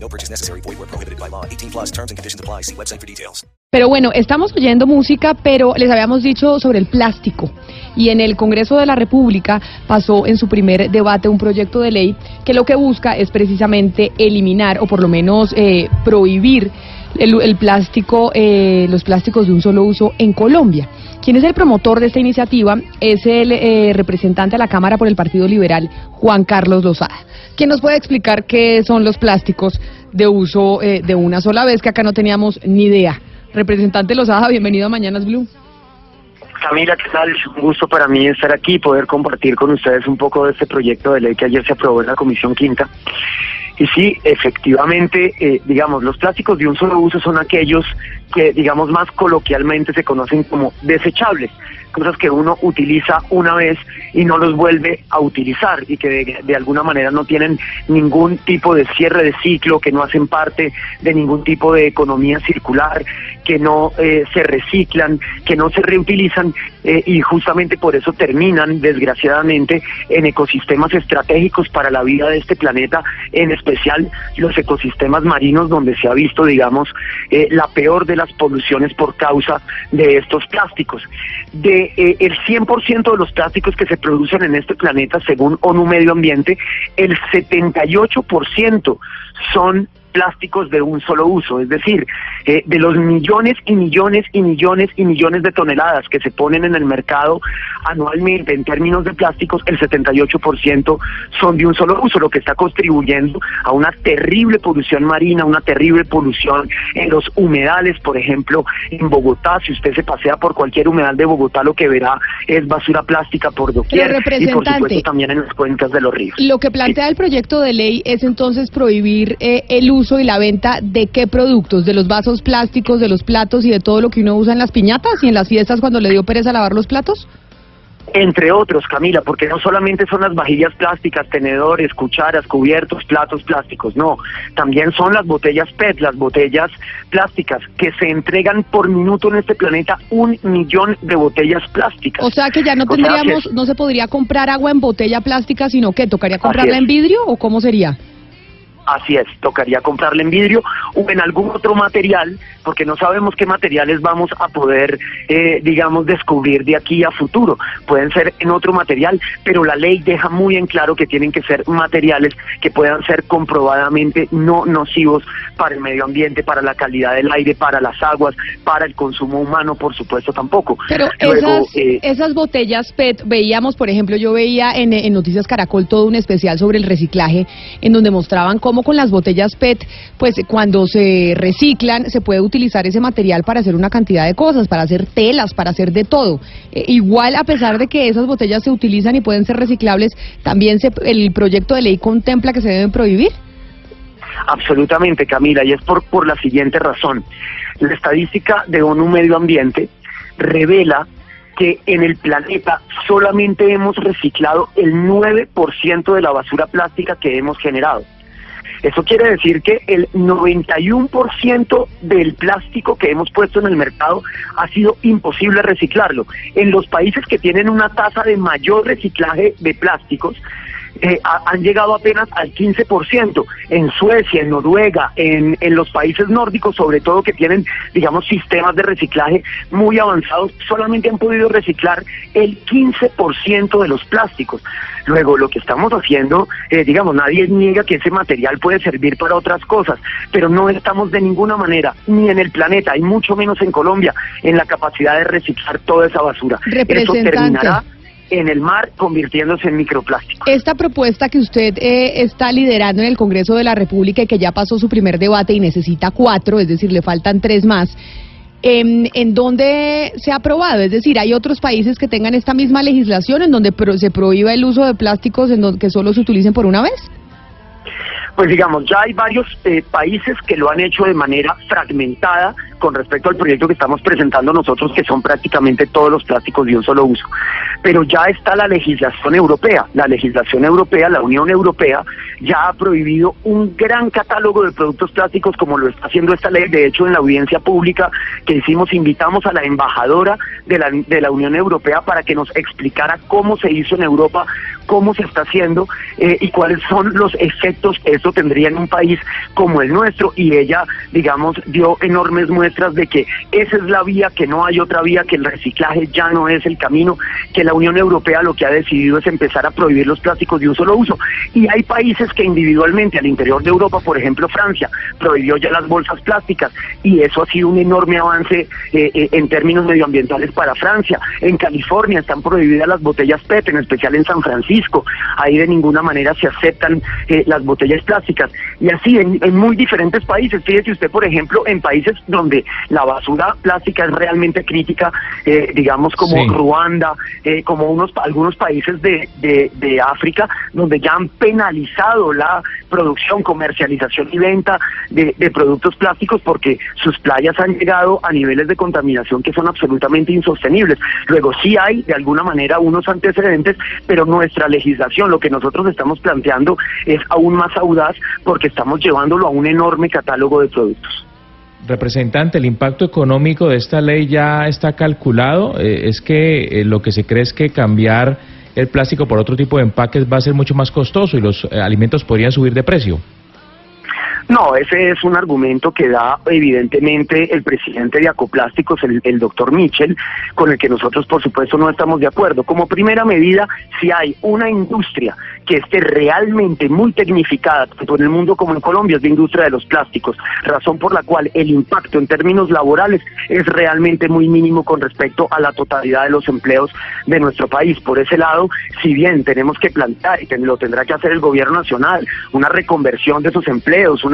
No purchase necessary. Void where prohibited by law. 18 plus terms and conditions apply. See website for details. Pero bueno, estamos oyendo música, pero les habíamos dicho sobre el plástico. Y en el Congreso de la República pasó en su primer debate un proyecto de ley que lo que busca es precisamente eliminar o por lo menos eh, prohibir el, plástico, eh, los plásticos de un solo uso en Colombia. Quien es el promotor de esta iniciativa es el eh, representante de la Cámara por el Partido Liberal, Juan Carlos Lozada. ¿Quién nos puede explicar qué son los plásticos de uso eh, de una sola vez que acá no teníamos ni idea? Representante Lozada, bienvenido a Mañanas Blue. Camila, ¿qué tal? Es un gusto para mí estar aquí y poder compartir con ustedes un poco de este proyecto de ley que ayer se aprobó en la Comisión Quinta. Y sí, efectivamente, eh, digamos, los plásticos de un solo uso son aquellos que, digamos, más coloquialmente se conocen como desechables, cosas que uno utiliza una vez y no los vuelve a utilizar y que de, alguna manera no tienen ningún tipo de cierre de ciclo, que no hacen parte de ningún tipo de economía circular, que no eh, se reciclan, que no se reutilizan eh, y justamente por eso terminan, desgraciadamente, en ecosistemas estratégicos para la vida de este planeta, en especial los ecosistemas marinos donde se ha visto, digamos, eh, la peor de las poluciones por causa de estos plásticos. De eh, el 100% de los plásticos que se producen en este planeta, según ONU Medio Ambiente, el 78% son plásticos de un solo uso, es decir, eh, de los millones y millones y millones y millones de toneladas que se ponen en el mercado anualmente en términos de plásticos, el 78% son de un solo uso, lo que está contribuyendo a una terrible polución marina, una terrible polución en los humedales, por ejemplo, en Bogotá, si usted se pasea por cualquier humedal de Bogotá, lo que verá es basura plástica por doquier y por supuesto también en las cuencas de los ríos. Lo que plantea el proyecto de ley es entonces prohibir eh, el uso y la venta de qué productos, de los vasos plásticos, de los platos y de todo lo que uno usa en las piñatas y en las fiestas cuando le dio pereza lavar los platos? Entre otros, Camila, porque no solamente son las vajillas plásticas, tenedores, cucharas, cubiertos, platos plásticos, no, también son las botellas PET, las botellas plásticas, que se entregan por minuto en este planeta un millón de botellas plásticas. O sea que ya no O sea tendríamos, no se podría comprar agua en botella plástica, sino que tocaría comprarla en vidrio o cómo sería? Así es, tocaría comprarla en vidrio o en algún otro material, porque no sabemos qué materiales vamos a poder, eh, digamos, descubrir de aquí a futuro. Pueden ser en otro material, pero la ley deja muy en claro que tienen que ser materiales que puedan ser comprobadamente no nocivos para el medio ambiente, para la calidad del aire, para las aguas, para el consumo humano, por supuesto tampoco. Pero Luego, esas, eh, esas botellas PET, veíamos, por ejemplo, yo veía en, en Noticias Caracol todo un especial sobre el reciclaje, en donde mostraban cómo con las botellas PET, pues cuando se reciclan, se puede utilizar ese material para hacer una cantidad de cosas, para hacer telas, para hacer de todo. Eh, igual, a pesar de que esas botellas se utilizan y pueden ser reciclables, también se, el proyecto de ley contempla que se deben prohibir. Absolutamente, Camila, y es por, por la siguiente razón. La estadística de ONU Medio Ambiente revela que en el planeta solamente hemos reciclado el 9% de la basura plástica que hemos generado. Eso quiere decir que el 91% del plástico que hemos puesto en el mercado ha sido imposible reciclarlo. En los países que tienen una tasa de mayor reciclaje de plásticos, eh, ha- han llegado apenas al 15%. En Suecia, en Noruega, en, en los países nórdicos, sobre todo que tienen, digamos, sistemas de reciclaje muy avanzados, solamente han podido reciclar el 15% de los plásticos. Luego, lo que estamos haciendo, eh, digamos, nadie niega que ese material puede servir para otras cosas, pero no estamos de ninguna manera, ni en el planeta, y mucho menos en Colombia, en la capacidad de reciclar toda esa basura. Eso terminará en el mar convirtiéndose en microplástico. Esta propuesta que usted eh, está liderando en el Congreso de la República y que ya pasó su primer debate y necesita cuatro, es decir, le faltan tres más, ¿en, en dónde se ha aprobado? Es decir, ¿hay otros países que tengan esta misma legislación en donde pro- se prohíba el uso de plásticos en donde que solo se utilicen por una vez? Pues digamos, ya hay varios eh, países que lo han hecho de manera fragmentada con respecto al proyecto que estamos presentando nosotros, que son prácticamente todos los plásticos de un solo uso. Pero ya está la legislación europea. La legislación europea, la Unión Europea, ya ha prohibido un gran catálogo de productos plásticos como lo está haciendo esta ley. De hecho, en la audiencia pública que hicimos, invitamos a la embajadora de la, de la Unión Europea para que nos explicara cómo se hizo en Europa, cómo se está haciendo eh, y cuáles son los efectos que tendría en un país como el nuestro. Y ella, digamos, dio enormes muestras de que esa es la vía, que no hay otra vía, que el reciclaje ya no es el camino, que la Unión Europea lo que ha decidido es empezar a prohibir los plásticos de un solo uso. Y hay países que individualmente al interior de Europa, por ejemplo Francia, prohibió ya las bolsas plásticas y eso ha sido un enorme avance eh, eh, en términos medioambientales para Francia. En California están prohibidas las botellas PET, en especial en San Francisco Ahí de ninguna manera se aceptan eh, las botellas plásticas. Y así en, muy diferentes países. Fíjese usted, por ejemplo, en países donde la basura plástica es realmente crítica, eh, digamos como Ruanda, eh, como unos algunos países de, de, África, donde ya han penalizado la producción, comercialización y venta de, de productos plásticos porque sus playas han llegado a niveles de contaminación que son absolutamente insostenibles. Luego sí hay de alguna manera unos antecedentes, pero nuestra legislación, lo que nosotros estamos planteando es aún más audaz porque estamos llevándolo a un enorme catálogo de productos. Representante, ¿el impacto económico de esta ley ya está calculado? Eh, es que eh, lo que se cree es que cambiar el plástico por otro tipo de empaques va a ser mucho más costoso y los eh, alimentos podrían subir de precio. No, ese es un argumento que da evidentemente el presidente de Acoplásticos, el, el doctor Mitchell, con el que nosotros por supuesto no estamos de acuerdo. Como primera medida, si hay una industria que esté realmente muy tecnificada, tanto en el mundo como en Colombia, es la industria de los plásticos, razón por la cual el impacto en términos laborales es realmente muy mínimo con respecto a la totalidad de los empleos de nuestro país. Por ese lado, si bien tenemos que plantear, y lo tendrá que hacer el gobierno nacional, una reconversión de esos empleos,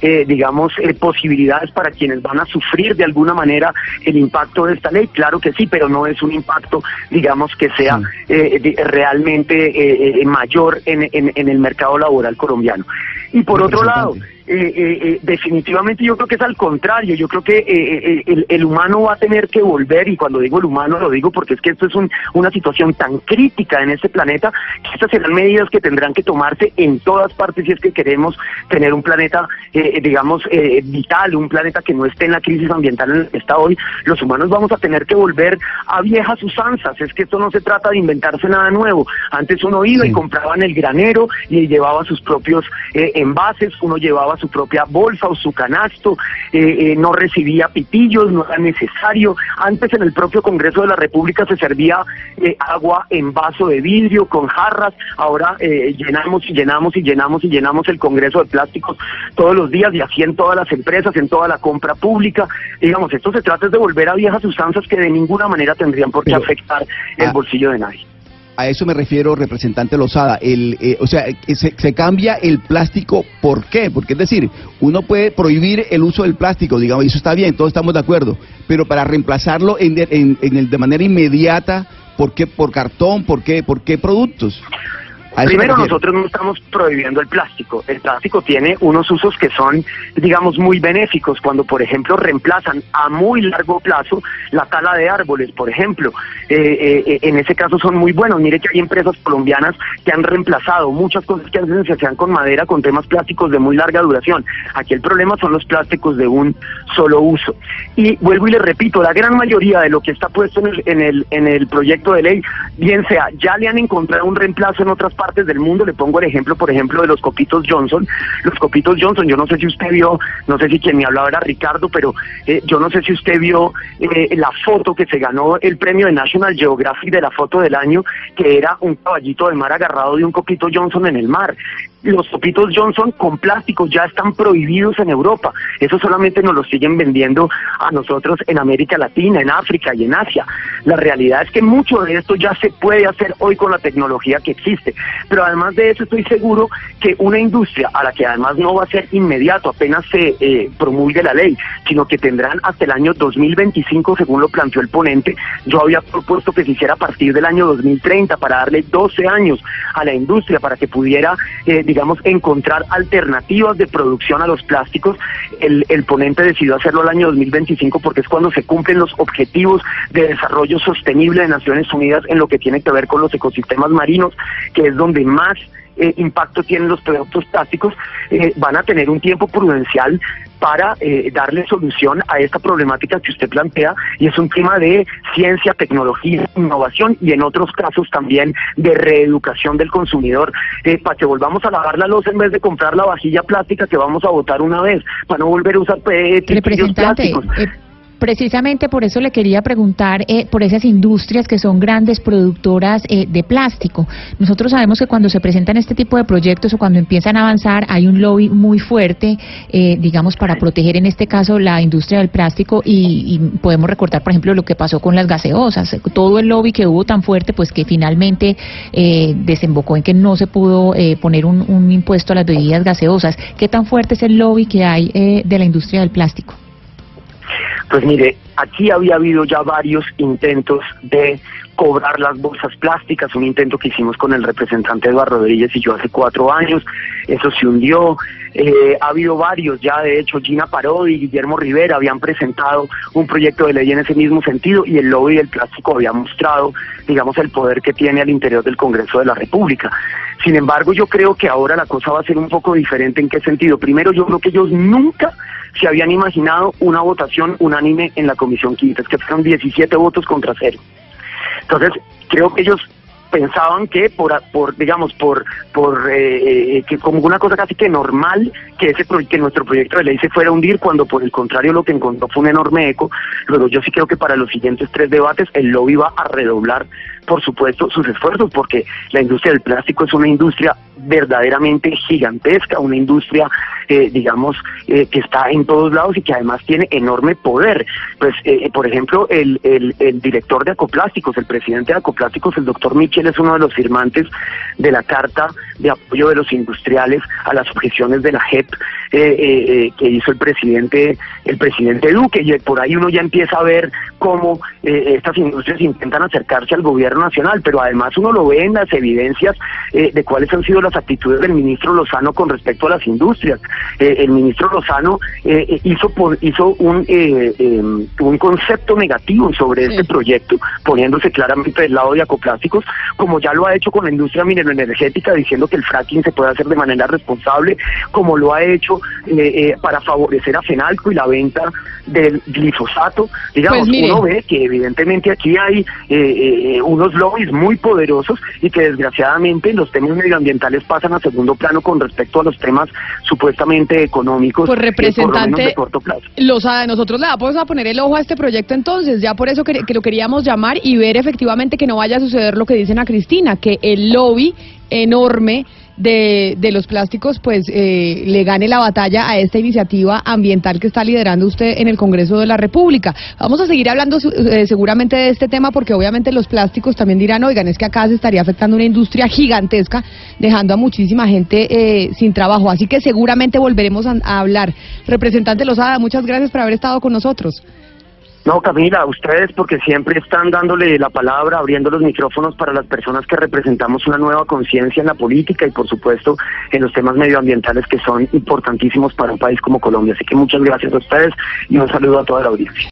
eh, digamos, eh, posibilidades para quienes van a sufrir de alguna manera el impacto de esta ley, claro que sí, pero no es un impacto, digamos, que sea eh, realmente mayor en, en, el mercado laboral colombiano. Y por otro lado, eh, eh, eh, definitivamente yo creo que es al contrario, yo creo que eh, el, el, humano va a tener que volver, y cuando digo el humano lo digo porque es que esto es un, una situación tan crítica en este planeta, que estas serán medidas que tendrán que tomarse en todas partes si es que queremos tener un planeta, digamos, vital, un planeta que no esté en la crisis ambiental en la que está hoy, los humanos vamos a tener que volver a viejas usanzas, es que esto no se trata de inventarse nada nuevo, antes uno iba y compraba en el granero y llevaba sus propios envases, uno llevaba su propia bolsa o su canasto, eh, eh, no recibía pitillos, no era necesario. Antes en el propio Congreso de la República se servía eh, agua en vaso de vidrio, con jarras, ahora llenamos y llenamos y llenamos y llenamos el Congreso de Plásticos todos los días y así en todas las empresas, en toda la compra pública. Digamos, esto se trata de volver a viejas usanzas que de ninguna manera tendrían por qué afectar el ah, bolsillo de nadie a eso me refiero, representante Lozada. El, eh, o sea, se, se, cambia el plástico, ¿por qué? Porque es decir, uno puede prohibir el uso del plástico, digamos, y eso está bien, todos estamos de acuerdo, pero para reemplazarlo en, en, en el, de manera inmediata, ¿por qué por cartón? ¿Por qué, por qué productos? Primero, nosotros no estamos prohibiendo el plástico. El plástico tiene unos usos que son, digamos, muy benéficos. Cuando, por ejemplo, reemplazan a muy largo plazo la tala de árboles, por ejemplo. Eh, eh, eh, en ese caso son muy buenos. Mire que hay empresas colombianas que han reemplazado muchas cosas que antes se hacían con madera con temas plásticos de muy larga duración. Aquí el problema son los plásticos de un solo uso. Y vuelvo y le repito, la gran mayoría de lo que está puesto en el, en el, en el proyecto de ley, bien sea, ya le han encontrado un reemplazo en otras partes del mundo. Le pongo el ejemplo, por ejemplo, de los copitos Johnson. Los copitos Johnson, yo no sé si usted vio, no sé si quien me hablaba era Ricardo, pero eh, yo no sé si usted vio eh, la foto que se ganó el premio de National Geographic de la foto del año, que era un caballito de mar agarrado de un copito Johnson en el mar los copitos Johnson con plásticos ya están prohibidos en Europa. Eso solamente nos lo siguen vendiendo a nosotros en América Latina, en África y en Asia. La realidad es que mucho de esto ya se puede hacer hoy con la tecnología que existe. Pero además de eso estoy seguro que una industria a la que además no va a ser inmediato apenas se eh, promulgue la ley, sino que tendrán hasta el año 2025 según lo planteó el ponente, yo había propuesto que se hiciera a partir del año 2030 para darle 12 años a la industria para que pudiera, eh, digamos, encontrar alternativas de producción a los plásticos. El, el ponente decidió hacerlo al año 2025 porque es cuando se cumplen los objetivos de desarrollo sostenible de Naciones Unidas en lo que tiene que ver con los ecosistemas marinos, que es donde más eh, impacto tienen los productos plásticos, eh, van a tener un tiempo prudencial para eh, darle solución a esta problemática que usted plantea y es un tema de ciencia, tecnología, innovación y en otros casos también de reeducación del consumidor para que volvamos a lavar la losa en vez de comprar la vajilla plástica que vamos a botar una vez para no volver a usar plásticos. Precisamente por eso le quería preguntar eh, por esas industrias que son grandes productoras eh, de plástico. Nosotros sabemos que cuando se presentan este tipo de proyectos o cuando empiezan a avanzar hay un lobby muy fuerte, eh, digamos, para proteger en este caso la industria del plástico y, podemos recordar, por ejemplo, lo que pasó con las gaseosas. Todo el lobby que hubo tan fuerte, pues que finalmente desembocó en que no se pudo poner un, un, impuesto a las bebidas gaseosas. ¿Qué tan fuerte es el lobby que hay de la industria del plástico? Pues mire, aquí había habido ya varios intentos de cobrar las bolsas plásticas, un intento que hicimos con el representante Eduardo Rodríguez y yo hace cuatro años, eso se hundió, eh, ha habido varios, ya de hecho Gina Parodi y Guillermo Rivera habían presentado un proyecto de ley en ese mismo sentido y el lobby del plástico había mostrado, digamos, el poder que tiene al interior del Congreso de la República. Sin embargo, yo creo que ahora la cosa va a ser un poco diferente en qué sentido. Primero, yo creo que ellos nunca se habían imaginado una votación unánime en la Comisión Quinta, es que fueron 17 votos contra cero. Entonces, creo que ellos pensaban que por, por digamos por por eh, eh, que como una cosa casi que normal que ese que nuestro proyecto de ley se fuera a hundir cuando por el contrario lo que encontró fue un enorme eco luego yo sí creo que para los siguientes tres debates el lobby va a redoblar por supuesto sus esfuerzos porque la industria del plástico es una industria verdaderamente gigantesca una industria eh, digamos, eh, que está en todos lados y que además tiene enorme poder. Pues, eh, por ejemplo, el, el, director de Acoplásticos, el presidente de Acoplásticos, el doctor Michel, es uno de los firmantes de la Carta de Apoyo de los Industriales a las objeciones de la JEP que hizo el presidente, el presidente Duque. Y por ahí uno ya empieza a ver cómo estas industrias intentan acercarse al gobierno nacional, pero además uno lo ve en las evidencias de cuáles han sido las actitudes del ministro Lozano con respecto a las industrias. Eh, el ministro Lozano eh, eh, hizo hizo un em, un concepto negativo sobre este proyecto, poniéndose claramente del lado de acoplásticos, como ya lo ha hecho con la industria mineroenergética, diciendo que el fracking se puede hacer de manera responsable, como lo ha hecho para favorecer a Fenalco y la venta del glifosato. Digamos, pues uno ve que evidentemente aquí hay unos lobbies muy poderosos y que desgraciadamente los temas medioambientales pasan a segundo plano con respecto a los temas supuestamente económicos pues representante de corto plazo. Los, nosotros le vamos a poner el ojo a este proyecto entonces, ya por eso que, que lo queríamos llamar y ver efectivamente que no vaya a suceder lo que dicen a Cristina, que el lobby enorme de, de los plásticos pues eh, le gane la batalla a esta iniciativa ambiental que está liderando usted en el Congreso de la República. Vamos a seguir hablando eh, seguramente de este tema porque obviamente los plásticos también dirán, oigan, es que acá se estaría afectando una industria gigantesca, dejando a muchísima gente eh, sin trabajo. Así que seguramente volveremos a, a hablar. Representante Lozada, muchas gracias por haber estado con nosotros. No, Camila, ustedes porque siempre están dándole la palabra, abriendo los micrófonos para las personas que representamos una nueva conciencia en la política y por supuesto en los temas medioambientales que son importantísimos para un país como Colombia. Así que muchas gracias a ustedes y un saludo a toda la audiencia.